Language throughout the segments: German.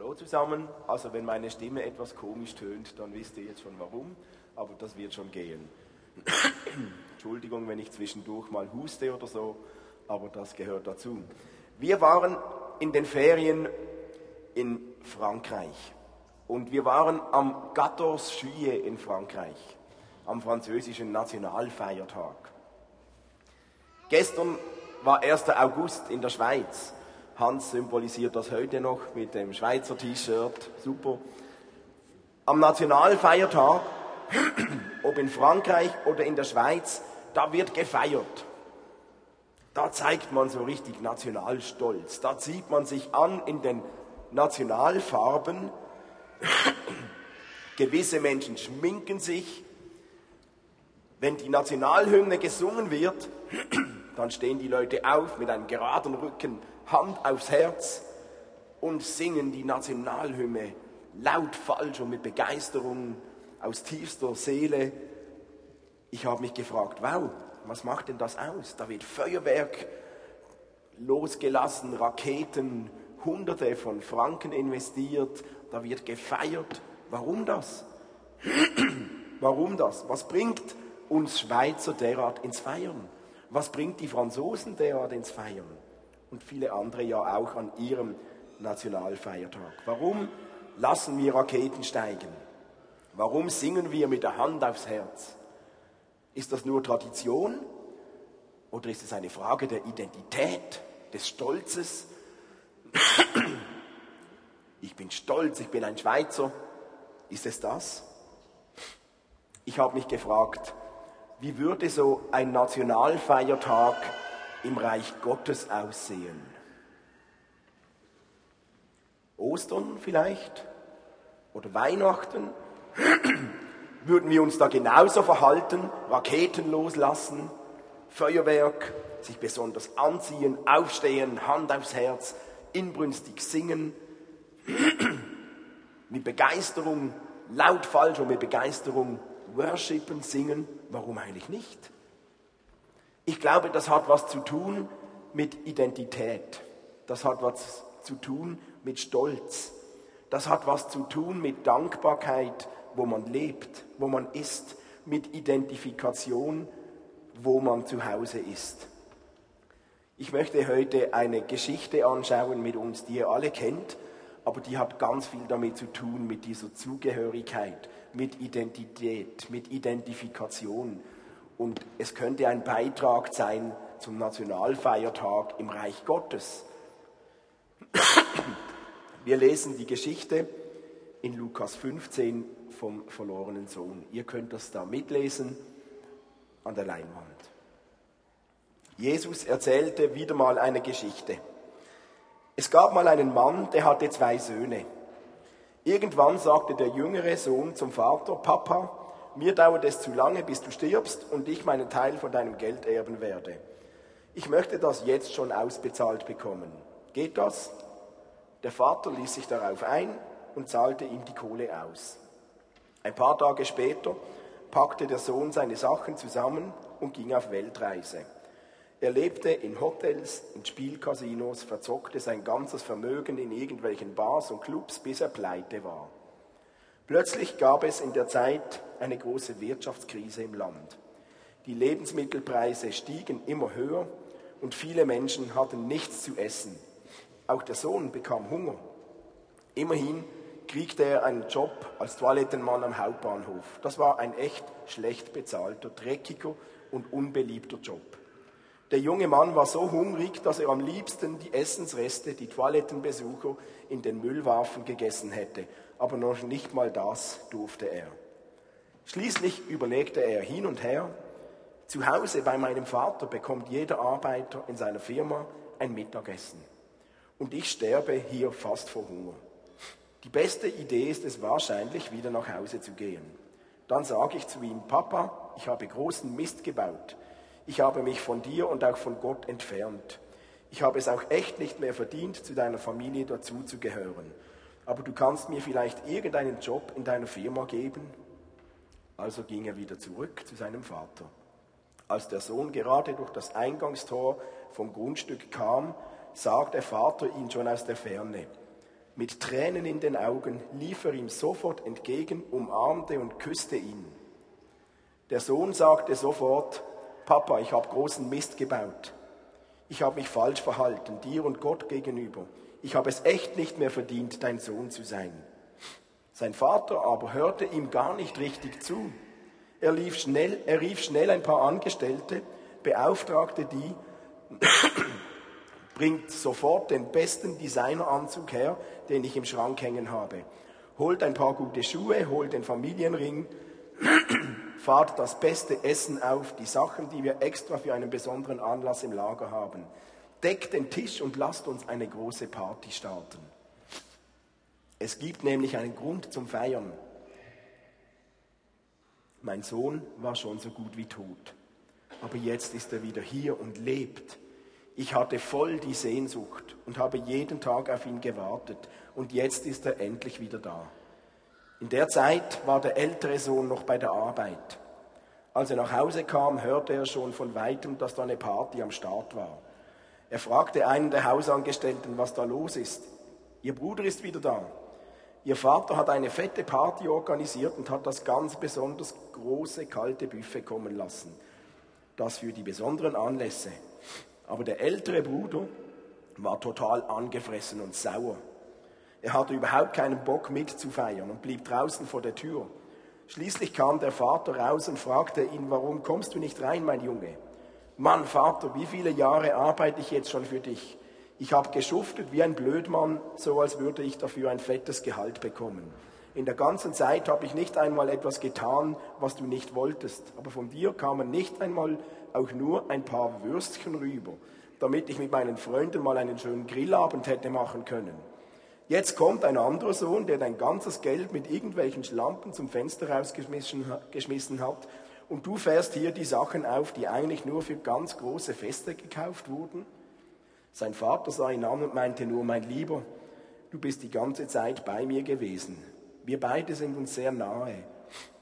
Hallo zusammen. Also wenn meine Stimme etwas komisch tönt, dann wisst ihr jetzt schon warum, aber das wird schon gehen. Entschuldigung, wenn ich zwischendurch mal huste oder so, aber das gehört dazu. Wir waren in den Ferien in Frankreich und wir waren am 14 Juillet in Frankreich, am französischen Nationalfeiertag. Gestern war 1. August in der Schweiz. Hans symbolisiert das heute noch mit dem Schweizer T-Shirt. Super. Am Nationalfeiertag, ob in Frankreich oder in der Schweiz, da wird gefeiert. Da zeigt man so richtig Nationalstolz. Da zieht man sich an in den Nationalfarben. Gewisse Menschen schminken sich. Wenn die Nationalhymne gesungen wird, dann stehen die Leute auf mit einem geraden Rücken, Hand aufs Herz und singen die Nationalhymne laut falsch und mit Begeisterung aus tiefster Seele. Ich habe mich gefragt, wow, was macht denn das aus? Da wird Feuerwerk losgelassen, Raketen, Hunderte von Franken investiert, da wird gefeiert. Warum das? Warum das? Was bringt uns Schweizer derart ins Feiern? Was bringt die Franzosen derart ins Feiern? Und viele andere ja auch an ihrem Nationalfeiertag. Warum lassen wir Raketen steigen? Warum singen wir mit der Hand aufs Herz? Ist das nur Tradition oder ist es eine Frage der Identität, des Stolzes? Ich bin stolz, ich bin ein Schweizer. Ist es das? Ich habe mich gefragt, wie würde so ein Nationalfeiertag im Reich Gottes aussehen? Ostern vielleicht? Oder Weihnachten? Würden wir uns da genauso verhalten, Raketen loslassen, Feuerwerk, sich besonders anziehen, aufstehen, Hand aufs Herz, inbrünstig singen, mit Begeisterung, laut falsch und mit Begeisterung worshipen, singen? Warum eigentlich nicht? Ich glaube, das hat was zu tun mit Identität. Das hat was zu tun mit Stolz. Das hat was zu tun mit Dankbarkeit, wo man lebt, wo man ist, mit Identifikation, wo man zu Hause ist. Ich möchte heute eine Geschichte anschauen mit uns, die ihr alle kennt, aber die hat ganz viel damit zu tun, mit dieser Zugehörigkeit, mit Identität, mit Identifikation. Und es könnte ein Beitrag sein zum Nationalfeiertag im Reich Gottes. Wir lesen die Geschichte in Lukas 15 vom verlorenen Sohn. Ihr könnt das da mitlesen an der Leinwand. Jesus erzählte wieder mal eine Geschichte. Es gab mal einen Mann, der hatte zwei Söhne. Irgendwann sagte der jüngere Sohn zum Vater, Papa, mir dauert es zu lange, bis du stirbst und ich meinen Teil von deinem Geld erben werde. Ich möchte das jetzt schon ausbezahlt bekommen. Geht das? Der Vater ließ sich darauf ein und zahlte ihm die Kohle aus. Ein paar Tage später packte der Sohn seine Sachen zusammen und ging auf Weltreise. Er lebte in Hotels, in Spielcasinos, verzockte sein ganzes Vermögen in irgendwelchen Bars und Clubs, bis er pleite war. Plötzlich gab es in der Zeit eine große Wirtschaftskrise im Land. Die Lebensmittelpreise stiegen immer höher und viele Menschen hatten nichts zu essen. Auch der Sohn bekam Hunger. Immerhin kriegte er einen Job als Toilettenmann am Hauptbahnhof. Das war ein echt schlecht bezahlter, dreckiger und unbeliebter Job. Der junge Mann war so hungrig, dass er am liebsten die Essensreste, die Toilettenbesucher in den Müllwaffen gegessen hätte. Aber noch nicht mal das durfte er. Schließlich überlegte er hin und her, zu Hause bei meinem Vater bekommt jeder Arbeiter in seiner Firma ein Mittagessen. Und ich sterbe hier fast vor Hunger. Die beste Idee ist es wahrscheinlich, wieder nach Hause zu gehen. Dann sage ich zu ihm, Papa, ich habe großen Mist gebaut. Ich habe mich von dir und auch von Gott entfernt. Ich habe es auch echt nicht mehr verdient, zu deiner Familie dazuzugehören. Aber du kannst mir vielleicht irgendeinen Job in deiner Firma geben? Also ging er wieder zurück zu seinem Vater. Als der Sohn gerade durch das Eingangstor vom Grundstück kam, sah der Vater ihn schon aus der Ferne. Mit Tränen in den Augen lief er ihm sofort entgegen, umarmte und küsste ihn. Der Sohn sagte sofort, Papa, ich habe großen Mist gebaut. Ich habe mich falsch verhalten, dir und Gott gegenüber. Ich habe es echt nicht mehr verdient, dein Sohn zu sein. Sein Vater aber hörte ihm gar nicht richtig zu. Er, lief schnell, er rief schnell ein paar Angestellte, beauftragte die, bringt sofort den besten Designeranzug her, den ich im Schrank hängen habe. Holt ein paar gute Schuhe, holt den Familienring, fahrt das beste Essen auf, die Sachen, die wir extra für einen besonderen Anlass im Lager haben. Deckt den Tisch und lasst uns eine große Party starten. Es gibt nämlich einen Grund zum Feiern. Mein Sohn war schon so gut wie tot, aber jetzt ist er wieder hier und lebt. Ich hatte voll die Sehnsucht und habe jeden Tag auf ihn gewartet und jetzt ist er endlich wieder da. In der Zeit war der ältere Sohn noch bei der Arbeit. Als er nach Hause kam, hörte er schon von weitem, dass da eine Party am Start war. Er fragte einen der Hausangestellten, was da los ist. Ihr Bruder ist wieder da. Ihr Vater hat eine fette Party organisiert und hat das ganz besonders große kalte Buffet kommen lassen. Das für die besonderen Anlässe. Aber der ältere Bruder war total angefressen und sauer. Er hatte überhaupt keinen Bock mitzufeiern und blieb draußen vor der Tür. Schließlich kam der Vater raus und fragte ihn, warum kommst du nicht rein, mein Junge? Mann, Vater, wie viele Jahre arbeite ich jetzt schon für dich? Ich habe geschuftet wie ein Blödmann, so als würde ich dafür ein fettes Gehalt bekommen. In der ganzen Zeit habe ich nicht einmal etwas getan, was du nicht wolltest. Aber von dir kamen nicht einmal auch nur ein paar Würstchen rüber, damit ich mit meinen Freunden mal einen schönen Grillabend hätte machen können. Jetzt kommt ein anderer Sohn, der dein ganzes Geld mit irgendwelchen Schlampen zum Fenster rausgeschmissen hat und du fährst hier die Sachen auf, die eigentlich nur für ganz große Feste gekauft wurden? Sein Vater sah ihn an und meinte nur, mein Lieber, du bist die ganze Zeit bei mir gewesen. Wir beide sind uns sehr nahe.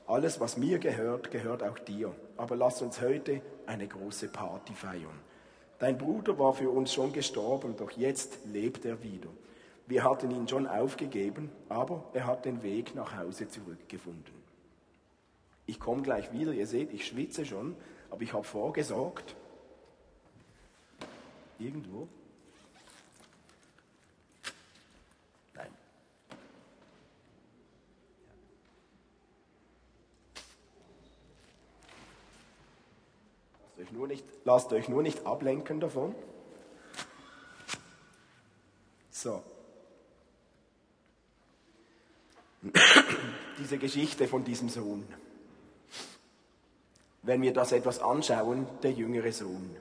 Alles, was mir gehört, gehört auch dir. Aber lass uns heute eine große Party feiern. Dein Bruder war für uns schon gestorben, doch jetzt lebt er wieder. Wir hatten ihn schon aufgegeben, aber er hat den Weg nach Hause zurückgefunden. Ich komme gleich wieder, ihr seht, ich schwitze schon, aber ich habe vorgesorgt. Irgendwo. Nein. Lasst euch nur nicht, lasst euch nur nicht ablenken davon. So. Diese Geschichte von diesem Sohn. Wenn wir das etwas anschauen, der jüngere Sohn.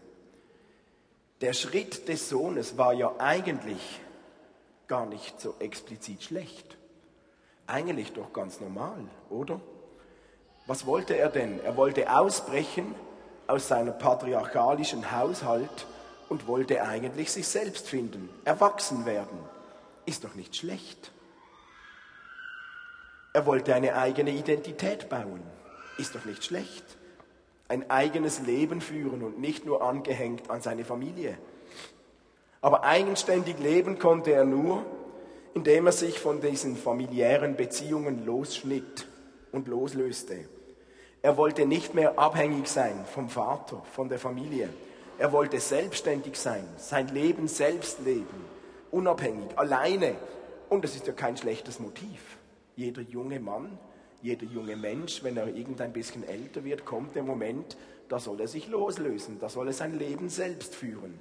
Der Schritt des Sohnes war ja eigentlich gar nicht so explizit schlecht. Eigentlich doch ganz normal, oder? Was wollte er denn? Er wollte ausbrechen aus seinem patriarchalischen Haushalt und wollte eigentlich sich selbst finden, erwachsen werden. Ist doch nicht schlecht. Er wollte eine eigene Identität bauen. Ist doch nicht schlecht. Ein eigenes Leben führen und nicht nur angehängt an seine Familie. Aber eigenständig leben konnte er nur, indem er sich von diesen familiären Beziehungen losschnitt und loslöste. Er wollte nicht mehr abhängig sein vom Vater, von der Familie. Er wollte selbstständig sein, sein Leben selbst leben, unabhängig, alleine. Und das ist ja kein schlechtes Motiv. Jeder junge Mann, jeder junge Mensch, wenn er irgendein bisschen älter wird, kommt der Moment, da soll er sich loslösen, da soll er sein Leben selbst führen.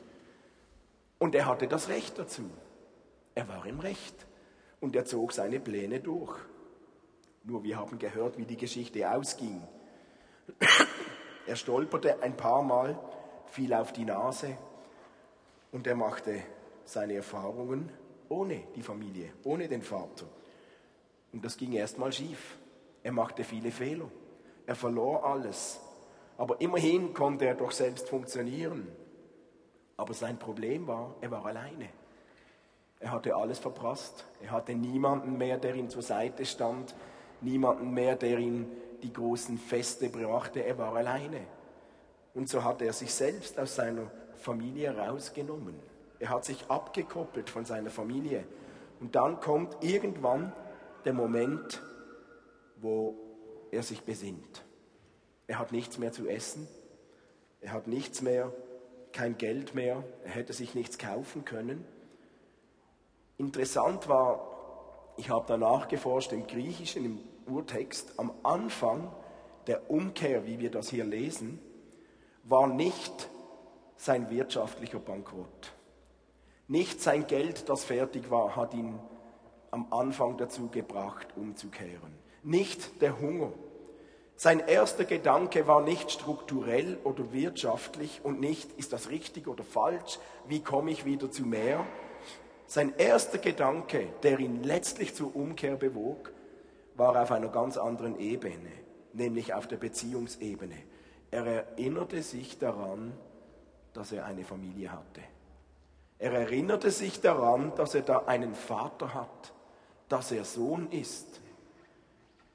Und er hatte das Recht dazu. Er war im Recht. Und er zog seine Pläne durch. Nur wir haben gehört, wie die Geschichte ausging. Er stolperte ein paar Mal, fiel auf die Nase und er machte seine Erfahrungen ohne die Familie, ohne den Vater. Und das ging erstmal schief. Er machte viele Fehler. Er verlor alles. Aber immerhin konnte er doch selbst funktionieren. Aber sein Problem war, er war alleine. Er hatte alles verprasst. Er hatte niemanden mehr, der ihm zur Seite stand. Niemanden mehr, der ihm die großen Feste brachte. Er war alleine. Und so hat er sich selbst aus seiner Familie rausgenommen. Er hat sich abgekoppelt von seiner Familie Und dann kommt irgendwann der Moment, wo er sich besinnt. Er hat nichts mehr zu essen, er hat nichts mehr, kein Geld mehr, er hätte sich nichts kaufen können. Interessant war, ich habe danach geforscht im Griechischen, im Urtext, am Anfang der Umkehr, wie wir das hier lesen, war nicht sein wirtschaftlicher Bankrott. Nicht sein Geld, das fertig war, hat ihn am Anfang dazu gebracht, umzukehren. Nicht der Hunger. Sein erster Gedanke war nicht strukturell oder wirtschaftlich und nicht, ist das richtig oder falsch, wie komme ich wieder zu mehr. Sein erster Gedanke, der ihn letztlich zur Umkehr bewog, war auf einer ganz anderen Ebene, nämlich auf der Beziehungsebene. Er erinnerte sich daran, dass er eine Familie hatte. Er erinnerte sich daran, dass er da einen Vater hat, dass er Sohn ist.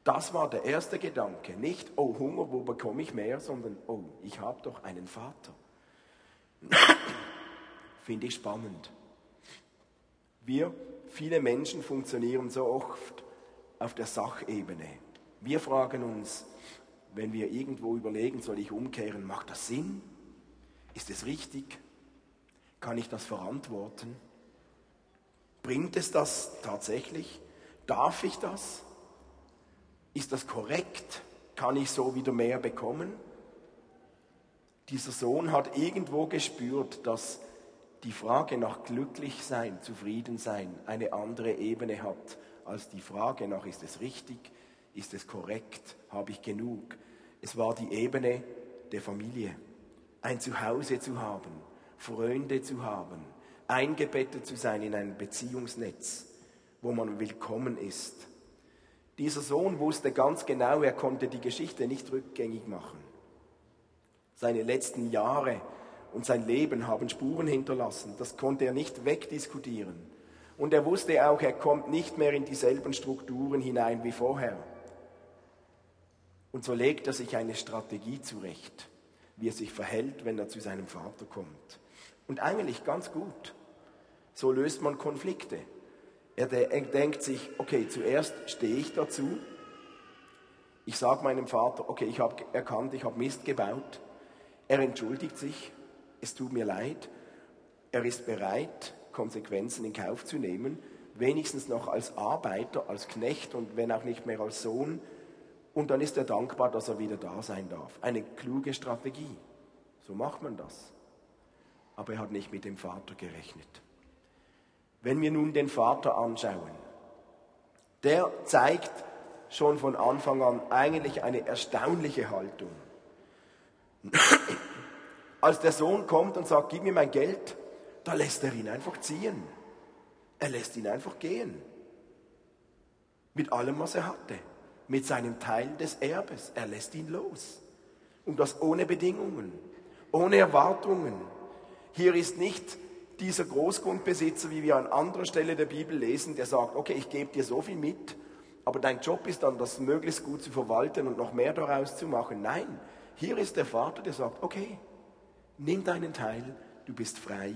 Das war der erste Gedanke. Nicht, oh Hunger, wo bekomme ich mehr, sondern, oh, ich habe doch einen Vater. Finde ich spannend. Wir, viele Menschen funktionieren so oft auf der Sachebene. Wir fragen uns, wenn wir irgendwo überlegen, soll ich umkehren, macht das Sinn? Ist es richtig? Kann ich das verantworten? Bringt es das tatsächlich? Darf ich das? Ist das korrekt? Kann ich so wieder mehr bekommen? Dieser Sohn hat irgendwo gespürt, dass die Frage nach glücklich sein, zufrieden sein, eine andere Ebene hat als die Frage nach, ist es richtig, ist es korrekt, habe ich genug. Es war die Ebene der Familie, ein Zuhause zu haben, Freunde zu haben, eingebettet zu sein in ein Beziehungsnetz, wo man willkommen ist. Dieser Sohn wusste ganz genau, er konnte die Geschichte nicht rückgängig machen. Seine letzten Jahre und sein Leben haben Spuren hinterlassen. Das konnte er nicht wegdiskutieren. Und er wusste auch, er kommt nicht mehr in dieselben Strukturen hinein wie vorher. Und so legt er sich eine Strategie zurecht, wie er sich verhält, wenn er zu seinem Vater kommt. Und eigentlich ganz gut. So löst man Konflikte. Er denkt sich, okay, zuerst stehe ich dazu. Ich sage meinem Vater, okay, ich habe erkannt, ich habe Mist gebaut. Er entschuldigt sich, es tut mir leid. Er ist bereit, Konsequenzen in Kauf zu nehmen, wenigstens noch als Arbeiter, als Knecht und wenn auch nicht mehr als Sohn. Und dann ist er dankbar, dass er wieder da sein darf. Eine kluge Strategie. So macht man das aber er hat nicht mit dem Vater gerechnet. Wenn wir nun den Vater anschauen, der zeigt schon von Anfang an eigentlich eine erstaunliche Haltung. Als der Sohn kommt und sagt, gib mir mein Geld, da lässt er ihn einfach ziehen. Er lässt ihn einfach gehen. Mit allem, was er hatte. Mit seinem Teil des Erbes. Er lässt ihn los. Und das ohne Bedingungen, ohne Erwartungen, hier ist nicht dieser Großgrundbesitzer, wie wir an anderer Stelle der Bibel lesen, der sagt, okay, ich gebe dir so viel mit, aber dein Job ist dann, das möglichst gut zu verwalten und noch mehr daraus zu machen. Nein, hier ist der Vater, der sagt, okay, nimm deinen Teil, du bist frei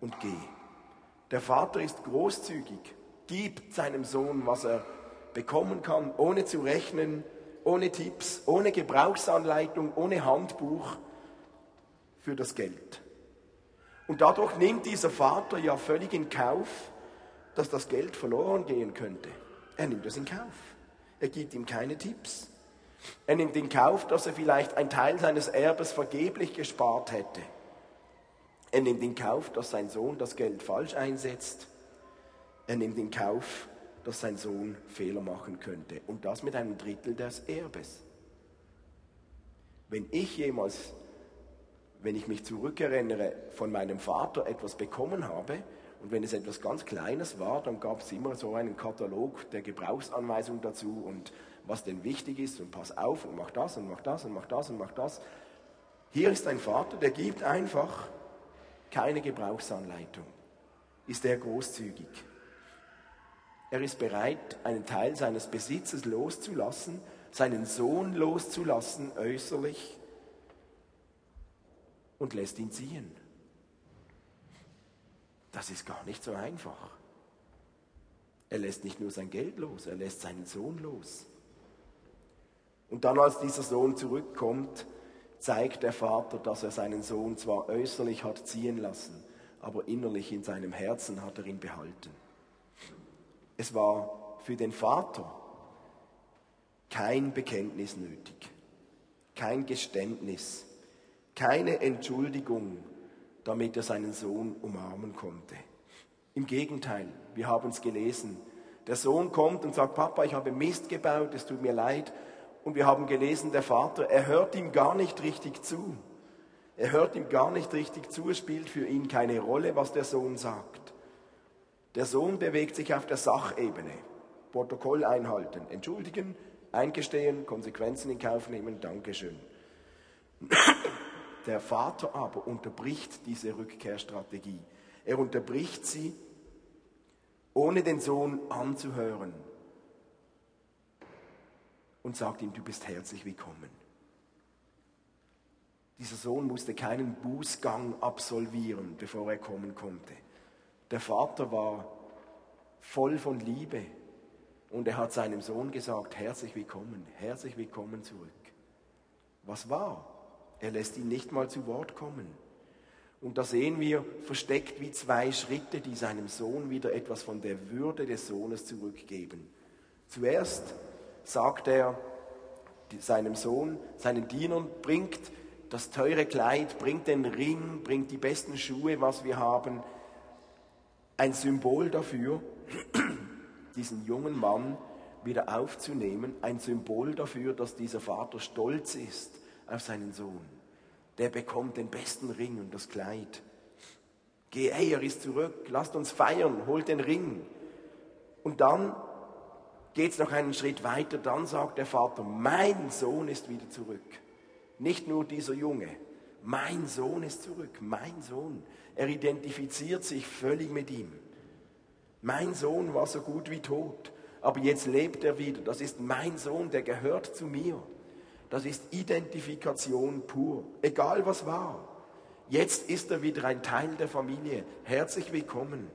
und geh. Der Vater ist großzügig, gibt seinem Sohn, was er bekommen kann, ohne zu rechnen, ohne Tipps, ohne Gebrauchsanleitung, ohne Handbuch für das Geld. Und dadurch nimmt dieser Vater ja völlig in Kauf, dass das Geld verloren gehen könnte. Er nimmt das in Kauf. Er gibt ihm keine Tipps. Er nimmt in Kauf, dass er vielleicht einen Teil seines Erbes vergeblich gespart hätte. Er nimmt in Kauf, dass sein Sohn das Geld falsch einsetzt. Er nimmt in Kauf, dass sein Sohn Fehler machen könnte. Und das mit einem Drittel des Erbes. Wenn ich jemals wenn ich mich zurückerinnere, von meinem Vater etwas bekommen habe, und wenn es etwas ganz Kleines war, dann gab es immer so einen Katalog der Gebrauchsanweisungen dazu und was denn wichtig ist und pass auf und mach das und mach das und mach das und mach das. Hier ist ein Vater, der gibt einfach keine Gebrauchsanleitung. Ist er großzügig. Er ist bereit, einen Teil seines Besitzes loszulassen, seinen Sohn loszulassen, äußerlich, und lässt ihn ziehen. Das ist gar nicht so einfach. Er lässt nicht nur sein Geld los, er lässt seinen Sohn los. Und dann, als dieser Sohn zurückkommt, zeigt der Vater, dass er seinen Sohn zwar äußerlich hat ziehen lassen, aber innerlich in seinem Herzen hat er ihn behalten. Es war für den Vater kein Bekenntnis nötig, kein Geständnis, keine Entschuldigung, damit er seinen Sohn umarmen konnte. Im Gegenteil, wir haben es gelesen. Der Sohn kommt und sagt, Papa, ich habe Mist gebaut, es tut mir leid. Und wir haben gelesen, der Vater, er hört ihm gar nicht richtig zu. Er hört ihm gar nicht richtig zu, es spielt für ihn keine Rolle, was der Sohn sagt. Der Sohn bewegt sich auf der Sachebene. Protokoll einhalten, entschuldigen, eingestehen, Konsequenzen in Kauf nehmen, Dankeschön. Der Vater aber unterbricht diese Rückkehrstrategie. Er unterbricht sie, ohne den Sohn anzuhören und sagt ihm, du bist herzlich willkommen. Dieser Sohn musste keinen Bußgang absolvieren, bevor er kommen konnte. Der Vater war voll von Liebe und er hat seinem Sohn gesagt, herzlich willkommen, herzlich willkommen zurück. Was war? Er lässt ihn nicht mal zu Wort kommen. Und da sehen wir versteckt wie zwei Schritte, die seinem Sohn wieder etwas von der Würde des Sohnes zurückgeben. Zuerst sagt er seinem Sohn, seinen Dienern, bringt das teure Kleid, bringt den Ring, bringt die besten Schuhe, was wir haben. Ein Symbol dafür, diesen jungen Mann wieder aufzunehmen, ein Symbol dafür, dass dieser Vater stolz ist auf seinen Sohn. Der bekommt den besten Ring und das Kleid. Geh, hey, er ist zurück, lasst uns feiern, holt den Ring. Und dann geht es noch einen Schritt weiter, dann sagt der Vater, mein Sohn ist wieder zurück. Nicht nur dieser Junge. Mein Sohn ist zurück, mein Sohn. Er identifiziert sich völlig mit ihm. Mein Sohn war so gut wie tot, aber jetzt lebt er wieder. Das ist mein Sohn, der gehört zu mir. Das ist Identifikation pur, egal was war. Jetzt ist er wieder ein Teil der Familie. Herzlich willkommen.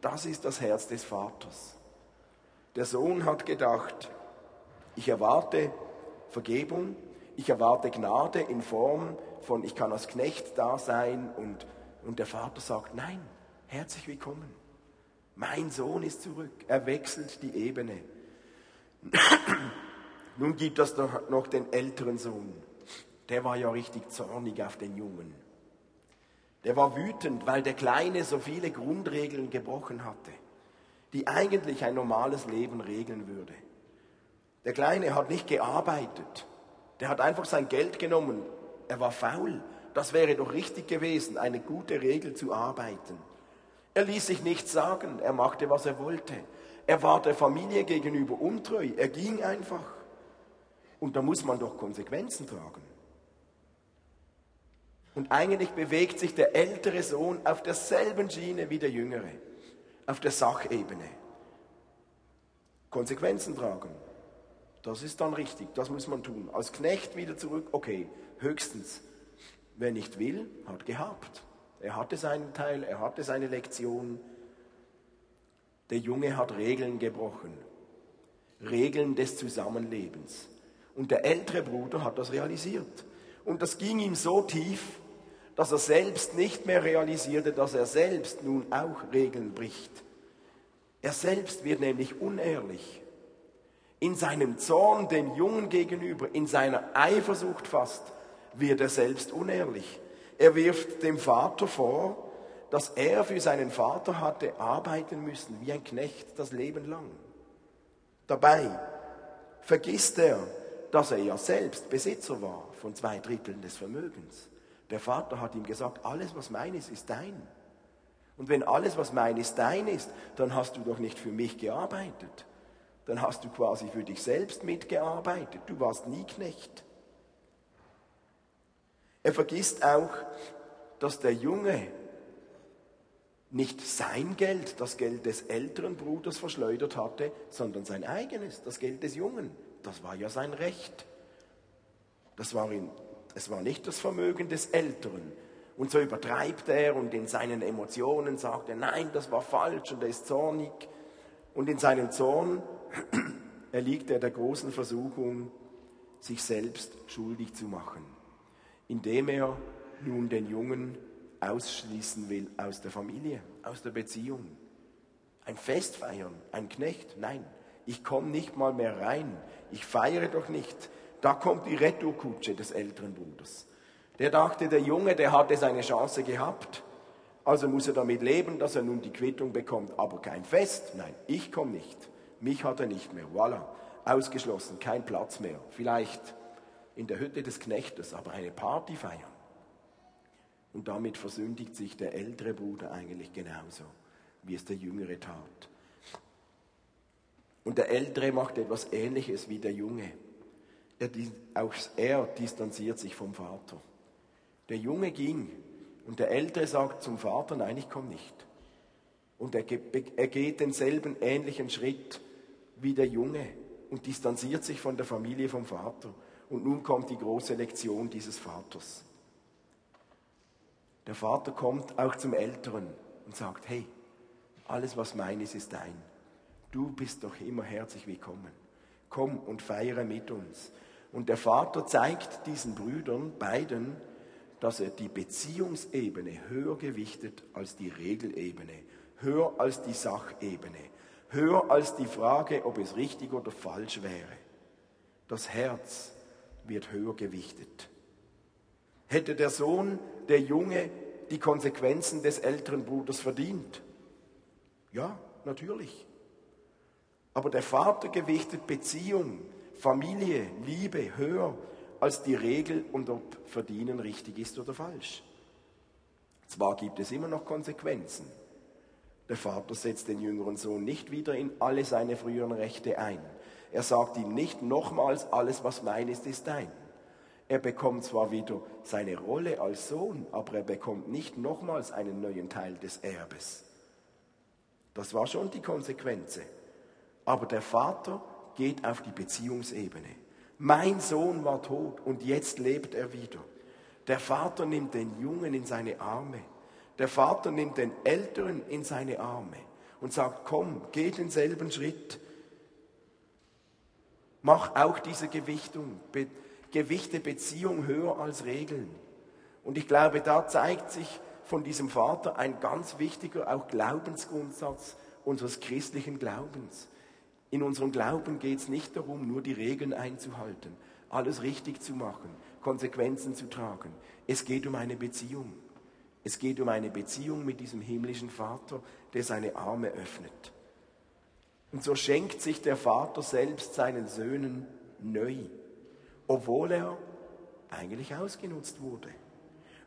Das ist das Herz des Vaters. Der Sohn hat gedacht, ich erwarte Vergebung, ich erwarte Gnade in Form von, ich kann als Knecht da sein und, und der Vater sagt, nein, herzlich willkommen. Mein Sohn ist zurück. Er wechselt die Ebene. Nun gibt es noch den älteren Sohn. Der war ja richtig zornig auf den Jungen. Der war wütend, weil der Kleine so viele Grundregeln gebrochen hatte, die eigentlich ein normales Leben regeln würde. Der Kleine hat nicht gearbeitet. Der hat einfach sein Geld genommen. Er war faul. Das wäre doch richtig gewesen, eine gute Regel zu arbeiten. Er ließ sich nichts sagen. Er machte, was er wollte. Er war der Familie gegenüber untreu. Er ging einfach. Und da muss man doch Konsequenzen tragen. Und eigentlich bewegt sich der ältere Sohn auf derselben Schiene wie der jüngere, auf der Sachebene. Konsequenzen tragen. Das ist dann richtig, das muss man tun. Als Knecht wieder zurück, okay, höchstens. Wer nicht will, hat gehabt. Er hatte seinen Teil, er hatte seine Lektion. Der Junge hat Regeln gebrochen. Regeln des Zusammenlebens. Und der ältere Bruder hat das realisiert. Und das ging ihm so tief, dass er selbst nicht mehr realisierte, dass er selbst nun auch Regeln bricht. Er selbst wird nämlich unehrlich in seinem Zorn den Jungen gegenüber, in seiner Eifersucht fast, wird er selbst unehrlich. Er wirft dem Vater vor, dass er für seinen Vater hatte arbeiten müssen, wie ein Knecht das Leben lang. Dabei vergisst er, dass er ja selbst Besitzer war von zwei Dritteln des Vermögens. Der Vater hat ihm gesagt, alles was mein ist, ist dein. Und wenn alles was mein ist, dein ist, dann hast du doch nicht für mich gearbeitet dann hast du quasi für dich selbst mitgearbeitet. Du warst nie Knecht. Er vergisst auch, dass der Junge nicht sein Geld, das Geld des älteren Bruders verschleudert hatte, sondern sein eigenes, das Geld des Jungen. Das war ja sein Recht. Das war ihn, es war nicht das Vermögen des Älteren. Und so übertreibt er und in seinen Emotionen sagt er, nein, das war falsch und er ist zornig. Und in seinem Zorn erliegt er der großen Versuchung, sich selbst schuldig zu machen, indem er nun den Jungen ausschließen will aus der Familie, aus der Beziehung. Ein Fest feiern, ein Knecht, nein, ich komme nicht mal mehr rein, ich feiere doch nicht. Da kommt die Retourkutsche des älteren Bruders. Der dachte, der Junge, der hatte seine Chance gehabt, also muss er damit leben, dass er nun die Quittung bekommt, aber kein Fest. Nein, ich komme nicht. Mich hat er nicht mehr. Voilà, ausgeschlossen, kein Platz mehr. Vielleicht in der Hütte des Knechtes, aber eine Party feiern. Und damit versündigt sich der ältere Bruder eigentlich genauso, wie es der jüngere tat. Und der ältere macht etwas Ähnliches wie der Junge. Er, auch er distanziert sich vom Vater. Der Junge ging und der ältere sagt zum Vater, nein, ich komme nicht. Und er geht denselben ähnlichen Schritt wie der Junge und distanziert sich von der Familie vom Vater. Und nun kommt die große Lektion dieses Vaters. Der Vater kommt auch zum Älteren und sagt, hey, alles was mein ist, ist dein. Du bist doch immer herzlich willkommen. Komm und feiere mit uns. Und der Vater zeigt diesen Brüdern, beiden, dass er die Beziehungsebene höher gewichtet als die Regelebene, höher als die Sachebene, höher als die Frage, ob es richtig oder falsch wäre. Das Herz wird höher gewichtet. Hätte der Sohn, der Junge, die Konsequenzen des älteren Bruders verdient? Ja, natürlich. Aber der Vater gewichtet Beziehung, Familie, Liebe höher als die Regel und ob Verdienen richtig ist oder falsch. Zwar gibt es immer noch Konsequenzen. Der Vater setzt den jüngeren Sohn nicht wieder in alle seine früheren Rechte ein. Er sagt ihm nicht nochmals, alles was mein ist, ist dein. Er bekommt zwar wieder seine Rolle als Sohn, aber er bekommt nicht nochmals einen neuen Teil des Erbes. Das war schon die Konsequenz. Aber der Vater geht auf die Beziehungsebene. Mein Sohn war tot und jetzt lebt er wieder. Der Vater nimmt den Jungen in seine Arme. Der Vater nimmt den Älteren in seine Arme und sagt, komm, geh denselben Schritt. Mach auch diese Gewichtung. Be Gewichte Beziehung höher als Regeln. Und ich glaube, da zeigt sich von diesem Vater ein ganz wichtiger auch Glaubensgrundsatz unseres christlichen Glaubens. In unserem Glauben geht es nicht darum, nur die Regeln einzuhalten, alles richtig zu machen, Konsequenzen zu tragen. Es geht um eine Beziehung. Es geht um eine Beziehung mit diesem himmlischen Vater, der seine Arme öffnet. Und so schenkt sich der Vater selbst seinen Söhnen neu, obwohl er eigentlich ausgenutzt wurde,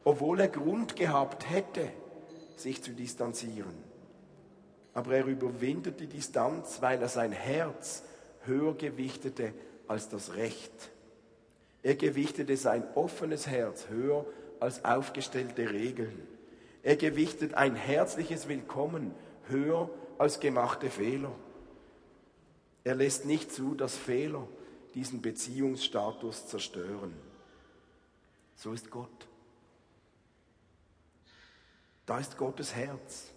obwohl er Grund gehabt hätte, sich zu distanzieren aber er überwindet die Distanz, weil er sein Herz höher gewichtete als das Recht. Er gewichtete sein offenes Herz höher als aufgestellte Regeln. Er gewichtet ein herzliches Willkommen höher als gemachte Fehler. Er lässt nicht zu, dass Fehler diesen Beziehungsstatus zerstören. So ist Gott. Da ist Gottes Herz.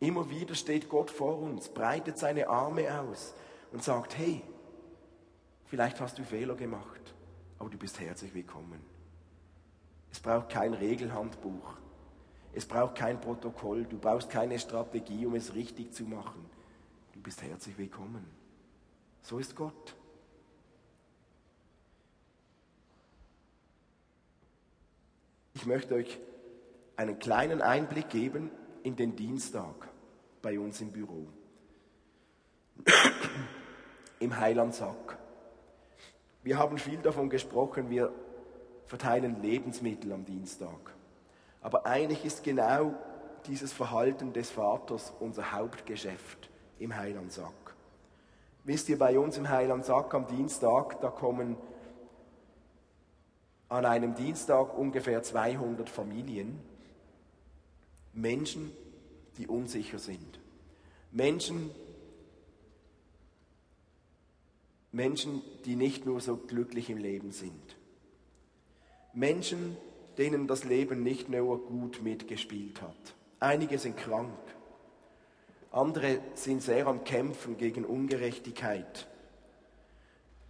Immer wieder steht Gott vor uns, breitet seine Arme aus und sagt, hey, vielleicht hast du Fehler gemacht, aber du bist herzlich willkommen. Es braucht kein Regelhandbuch. Es braucht kein Protokoll. Du brauchst keine Strategie, um es richtig zu machen. Du bist herzlich willkommen. So ist Gott. Ich möchte euch einen kleinen Einblick geben in den Dienstag bei uns im Büro. Im Heilandsack. Wir haben viel davon gesprochen, wir verteilen Lebensmittel am Dienstag. Aber eigentlich ist genau dieses Verhalten des Vaters unser Hauptgeschäft im Heilandsack. Wisst ihr, bei uns im Heilandsack am Dienstag, da kommen an einem Dienstag ungefähr 200 Familien, Menschen, die unsicher sind. Menschen, Menschen, die nicht nur so glücklich im Leben sind. Menschen, denen das Leben nicht nur gut mitgespielt hat. Einige sind krank. Andere sind sehr am Kämpfen gegen Ungerechtigkeit.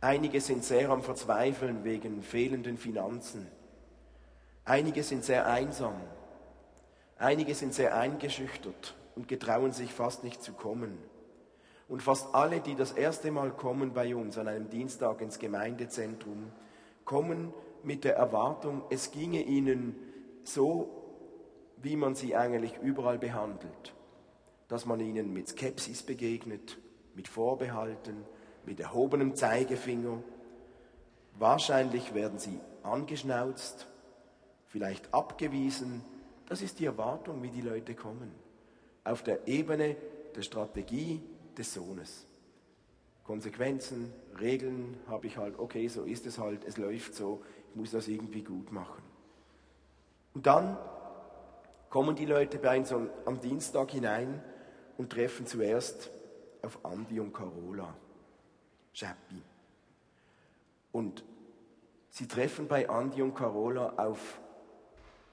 Einige sind sehr am Verzweifeln wegen fehlenden Finanzen. Einige sind sehr einsam. Einige sind sehr eingeschüchtert und getrauen sich fast nicht zu kommen. Und fast alle, die das erste Mal kommen bei uns an einem Dienstag ins Gemeindezentrum, kommen mit der Erwartung, es ginge ihnen so, wie man sie eigentlich überall behandelt. Dass man ihnen mit Skepsis begegnet, mit Vorbehalten, mit erhobenem Zeigefinger. Wahrscheinlich werden sie angeschnauzt, vielleicht abgewiesen. Das ist die Erwartung, wie die Leute kommen. Auf der Ebene der Strategie des Sohnes. Konsequenzen, Regeln habe ich halt, okay, so ist es halt, es läuft so, ich muss das irgendwie gut machen. Und dann kommen die Leute bei uns am Dienstag hinein und treffen zuerst auf Andi und Carola, Schappi. Und sie treffen bei Andi und Carola auf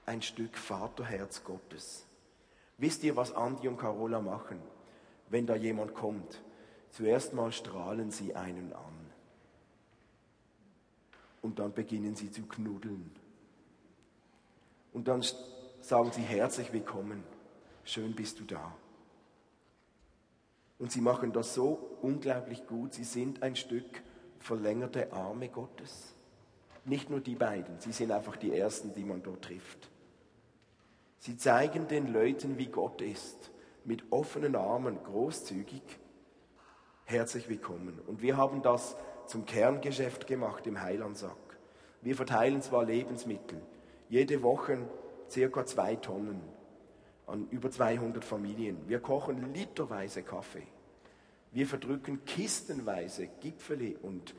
ein Stück Vaterherz Gottes. Wisst ihr, was Andi und Carola machen, wenn da jemand kommt? Zuerst mal strahlen sie einen an. Und dann beginnen sie zu knuddeln. Und dann sagen sie herzlich willkommen. Schön bist du da. Und sie machen das so unglaublich gut. Sie sind ein Stück verlängerte Arme Gottes. Nicht nur die beiden, sie sind einfach die Ersten, die man dort trifft. Sie zeigen den Leuten, wie Gott ist, mit offenen Armen, großzügig. Herzlich willkommen. Und wir haben das zum Kerngeschäft gemacht im Heilandsack. Wir verteilen zwar Lebensmittel, jede Woche circa zwei Tonnen an über 200 Familien. Wir kochen literweise Kaffee. Wir verdrücken kistenweise Gipfeli und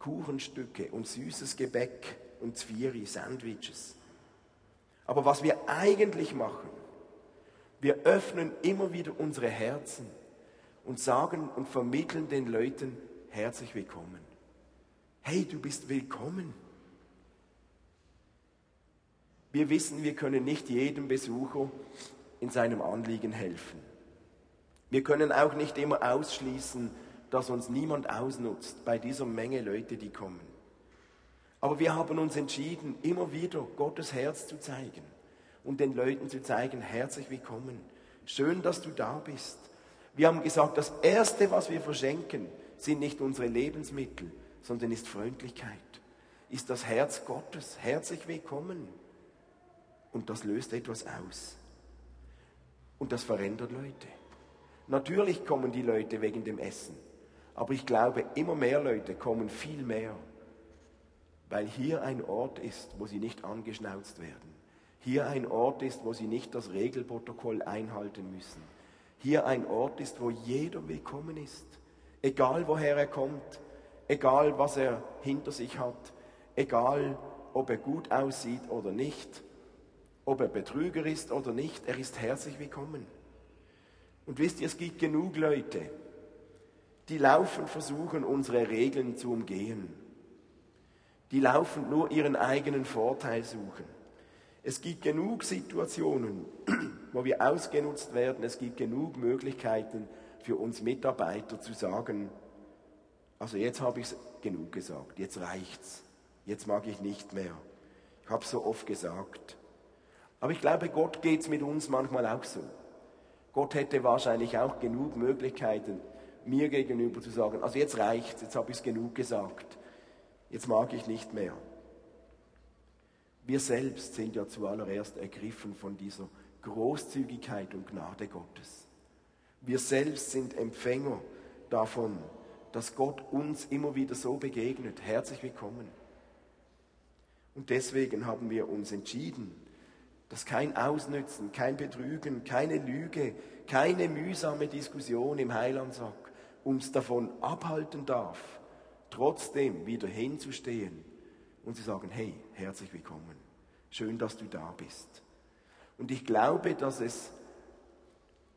Kuchenstücke und süßes Gebäck und Zwieri, Sandwiches. Aber was wir eigentlich machen, wir öffnen immer wieder unsere Herzen und sagen und vermitteln den Leuten herzlich willkommen. Hey, du bist willkommen. Wir wissen, wir können nicht jedem Besucher in seinem Anliegen helfen. Wir können auch nicht immer ausschließen, dass uns niemand ausnutzt bei dieser Menge Leute, die kommen. Aber wir haben uns entschieden, immer wieder Gottes Herz zu zeigen und den Leuten zu zeigen, herzlich willkommen. Schön, dass du da bist. Wir haben gesagt, das Erste, was wir verschenken, sind nicht unsere Lebensmittel, sondern ist Freundlichkeit, ist das Herz Gottes. Herzlich willkommen. Und das löst etwas aus. Und das verändert Leute. Natürlich kommen die Leute wegen dem Essen. Aber ich glaube, immer mehr Leute kommen viel mehr, weil hier ein Ort ist, wo sie nicht angeschnauzt werden. Hier ein Ort ist, wo sie nicht das Regelprotokoll einhalten müssen. Hier ein Ort ist, wo jeder willkommen ist. Egal woher er kommt, egal was er hinter sich hat, egal ob er gut aussieht oder nicht, ob er Betrüger ist oder nicht, er ist herzlich willkommen. Und wisst ihr, es gibt genug Leute, die laufen versuchen, unsere Regeln zu umgehen. Die laufen nur ihren eigenen Vorteil suchen. Es gibt genug Situationen, wo wir ausgenutzt werden. Es gibt genug Möglichkeiten für uns Mitarbeiter zu sagen, also jetzt habe ich es genug gesagt, jetzt reicht's, jetzt mag ich nicht mehr. Ich habe so oft gesagt. Aber ich glaube, Gott geht es mit uns manchmal auch so. Gott hätte wahrscheinlich auch genug Möglichkeiten, mir gegenüber zu sagen, also jetzt reicht's, jetzt habe ich es genug gesagt, jetzt mag ich nicht mehr. Wir selbst sind ja zuallererst ergriffen von dieser Großzügigkeit und Gnade Gottes. Wir selbst sind Empfänger davon, dass Gott uns immer wieder so begegnet. Herzlich willkommen. Und deswegen haben wir uns entschieden, dass kein Ausnützen, kein Betrügen, keine Lüge, keine mühsame Diskussion im Heilandsack uns davon abhalten darf, trotzdem wieder hinzustehen und zu sagen, hey, herzlich willkommen, schön, dass du da bist. Und ich glaube, dass es,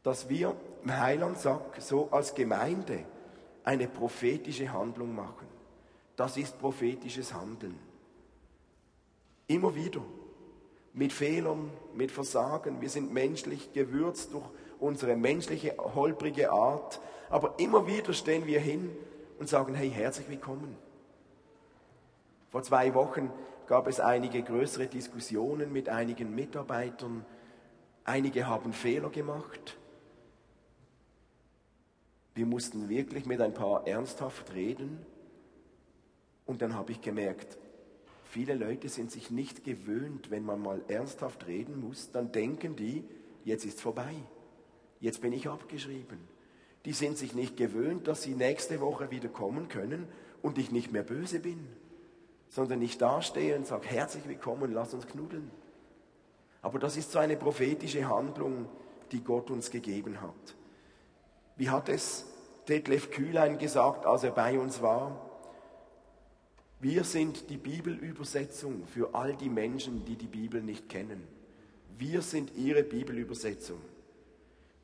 dass wir im Heilandsack so als Gemeinde eine prophetische Handlung machen. Das ist prophetisches Handeln. Immer wieder mit Fehlern, mit Versagen. Wir sind menschlich gewürzt durch unsere menschliche, holprige Art. Aber immer wieder stehen wir hin und sagen, hey, herzlich willkommen. Vor zwei Wochen gab es einige größere Diskussionen mit einigen Mitarbeitern. Einige haben Fehler gemacht. Wir mussten wirklich mit ein paar ernsthaft reden. Und dann habe ich gemerkt, viele Leute sind sich nicht gewöhnt, wenn man mal ernsthaft reden muss, dann denken die, jetzt ist vorbei. Jetzt bin ich abgeschrieben. Die sind sich nicht gewöhnt, dass sie nächste Woche wieder kommen können und ich nicht mehr böse bin, sondern ich dastehe und sage, herzlich willkommen, lass uns knuddeln. Aber das ist so eine prophetische Handlung, die Gott uns gegeben hat. Wie hat es Detlef Kühlein gesagt, als er bei uns war? Wir sind die Bibelübersetzung für all die Menschen, die die Bibel nicht kennen. Wir sind ihre Bibelübersetzung.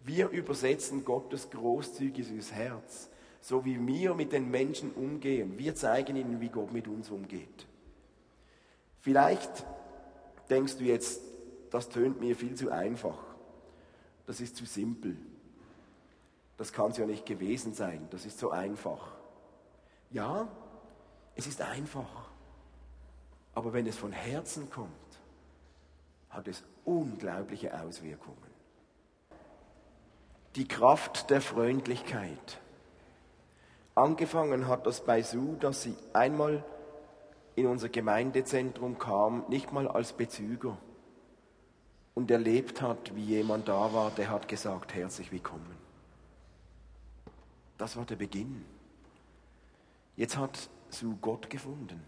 Wir übersetzen Gottes großzügiges Herz, so wie wir mit den Menschen umgehen. Wir zeigen ihnen, wie Gott mit uns umgeht. Vielleicht denkst du jetzt, das tönt mir viel zu einfach. Das ist zu simpel. Das kann es ja nicht gewesen sein. Das ist so einfach. Ja, es ist einfach. Aber wenn es von Herzen kommt, hat es unglaubliche Auswirkungen. Die Kraft der Freundlichkeit. Angefangen hat das bei Sue, dass sie einmal in unser Gemeindezentrum kam, nicht mal als Bezüger und erlebt hat, wie jemand da war, der hat gesagt, herzlich willkommen. Das war der Beginn. Jetzt hat Sue Gott gefunden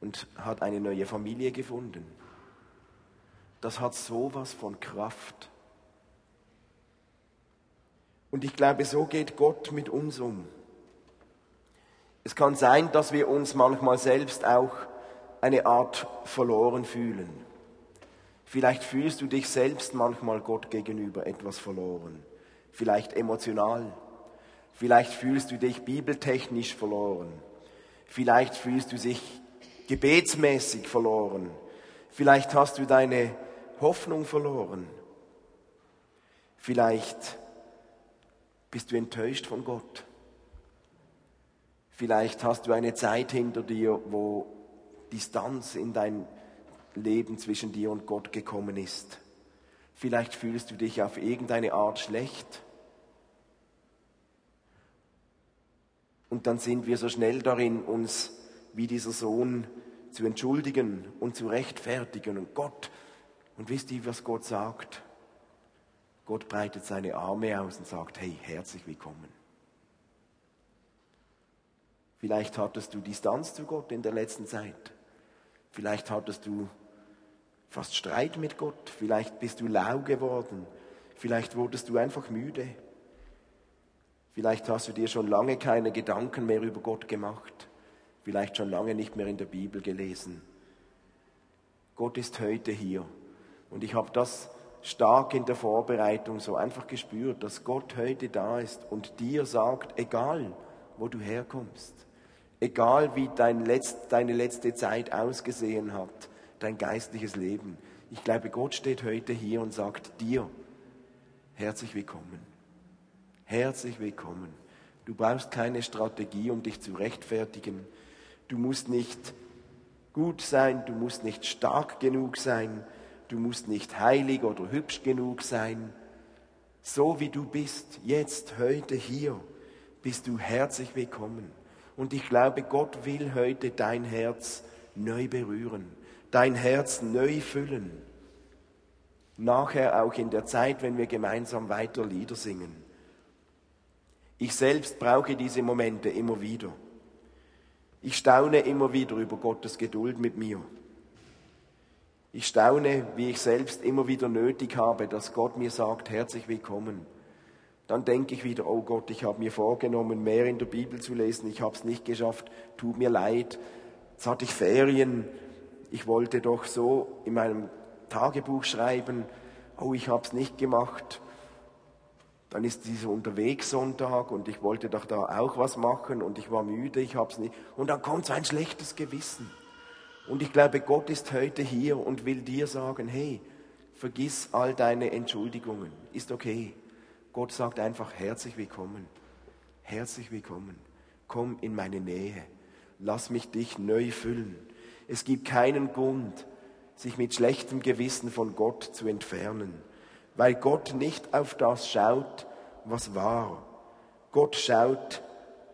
und hat eine neue Familie gefunden. Das hat sowas von Kraft. Und ich glaube, so geht Gott mit uns um. Es kann sein, dass wir uns manchmal selbst auch eine Art verloren fühlen. Vielleicht fühlst du dich selbst manchmal Gott gegenüber etwas verloren. Vielleicht emotional. Vielleicht fühlst du dich bibeltechnisch verloren. Vielleicht fühlst du dich gebetsmäßig verloren. Vielleicht hast du deine Hoffnung verloren. Vielleicht bist du enttäuscht von Gott. Vielleicht hast du eine Zeit hinter dir, wo Distanz in dein Leben zwischen dir und Gott gekommen ist. Vielleicht fühlst du dich auf irgendeine Art schlecht. Und dann sind wir so schnell darin, uns wie dieser Sohn zu entschuldigen und zu rechtfertigen. Und Gott, und wisst ihr, was Gott sagt? Gott breitet seine Arme aus und sagt, hey, herzlich willkommen. Vielleicht hattest du Distanz zu Gott in der letzten Zeit. Vielleicht hattest du fast Streit mit Gott. Vielleicht bist du lau geworden. Vielleicht wurdest du einfach müde. Vielleicht hast du dir schon lange keine Gedanken mehr über Gott gemacht, vielleicht schon lange nicht mehr in der Bibel gelesen. Gott ist heute hier. Und ich habe das stark in der Vorbereitung so einfach gespürt, dass Gott heute da ist und dir sagt, egal wo du herkommst, egal wie dein Letzt, deine letzte Zeit ausgesehen hat, dein geistliches Leben, ich glaube, Gott steht heute hier und sagt dir, herzlich willkommen. Herzlich willkommen. Du brauchst keine Strategie, um dich zu rechtfertigen. Du musst nicht gut sein, du musst nicht stark genug sein, du musst nicht heilig oder hübsch genug sein. So wie du bist, jetzt, heute, hier, bist du herzlich willkommen. Und ich glaube, Gott will heute dein Herz neu berühren, dein Herz neu füllen. Nachher auch in der Zeit, wenn wir gemeinsam weiter Lieder singen. Ich selbst brauche diese Momente immer wieder. Ich staune immer wieder über Gottes Geduld mit mir. Ich staune, wie ich selbst immer wieder nötig habe, dass Gott mir sagt, herzlich willkommen. Dann denke ich wieder, oh Gott, ich habe mir vorgenommen, mehr in der Bibel zu lesen, ich habe es nicht geschafft, tut mir leid. Jetzt hatte ich Ferien, ich wollte doch so in meinem Tagebuch schreiben, oh, ich habe es nicht gemacht. Dann ist dieser Unterwegssonntag und ich wollte doch da auch was machen und ich war müde, ich hab's nicht. Und dann kommt so ein schlechtes Gewissen. Und ich glaube, Gott ist heute hier und will dir sagen, hey, vergiss all deine Entschuldigungen. Ist okay. Gott sagt einfach herzlich willkommen. Herzlich willkommen. Komm in meine Nähe. Lass mich dich neu füllen. Es gibt keinen Grund, sich mit schlechtem Gewissen von Gott zu entfernen, weil Gott nicht auf das schaut, was war. Gott schaut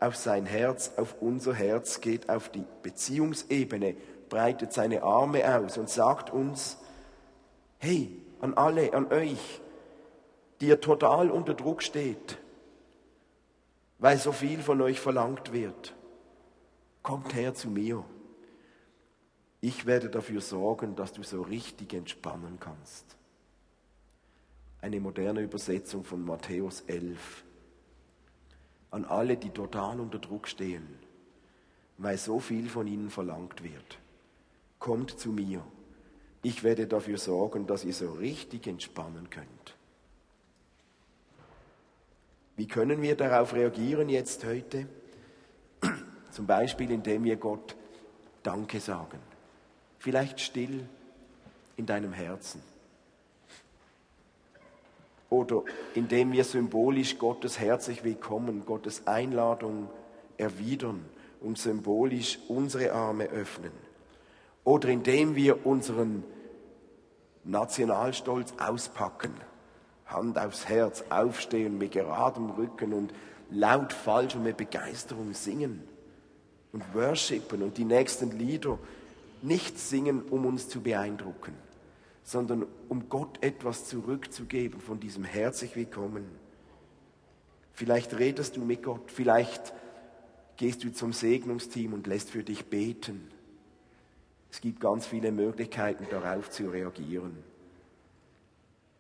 auf sein Herz, auf unser Herz, geht auf die Beziehungsebene, breitet seine Arme aus und sagt uns, hey, an alle, an euch, die ihr total unter Druck steht, weil so viel von euch verlangt wird, kommt her zu mir. Ich werde dafür sorgen, dass du so richtig entspannen kannst. Eine moderne Übersetzung von Matthäus 11. An alle, die total unter Druck stehen, weil so viel von ihnen verlangt wird. Kommt zu mir. Ich werde dafür sorgen, dass ihr so richtig entspannen könnt. Wie können wir darauf reagieren jetzt heute? Zum Beispiel, indem wir Gott Danke sagen. Vielleicht still in deinem Herzen. Oder indem wir symbolisch Gottes herzlich willkommen, Gottes Einladung erwidern und symbolisch unsere Arme öffnen. Oder indem wir unseren Nationalstolz auspacken, Hand aufs Herz, aufstehen mit geradem Rücken und laut falsch und mit Begeisterung singen und worshipen und die nächsten Lieder nicht singen, um uns zu beeindrucken, sondern um Gott etwas zurückzugeben von diesem herzlich Willkommen. Vielleicht redest du mit Gott, vielleicht gehst du zum Segnungsteam und lässt für dich beten. Es gibt ganz viele Möglichkeiten, darauf zu reagieren.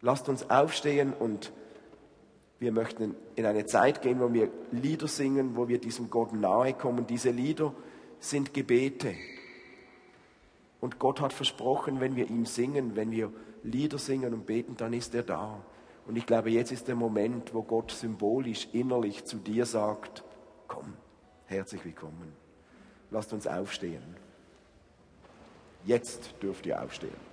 Lasst uns aufstehen und wir möchten in eine Zeit gehen, wo wir Lieder singen, wo wir diesem Gott nahe kommen. Diese Lieder sind Gebete. Und Gott hat versprochen, wenn wir ihm singen, wenn wir Lieder singen und beten, dann ist er da. Und ich glaube, jetzt ist der Moment, wo Gott symbolisch, innerlich zu dir sagt, komm, herzlich willkommen. Lasst uns aufstehen. Jetzt dürft ihr aufstehen.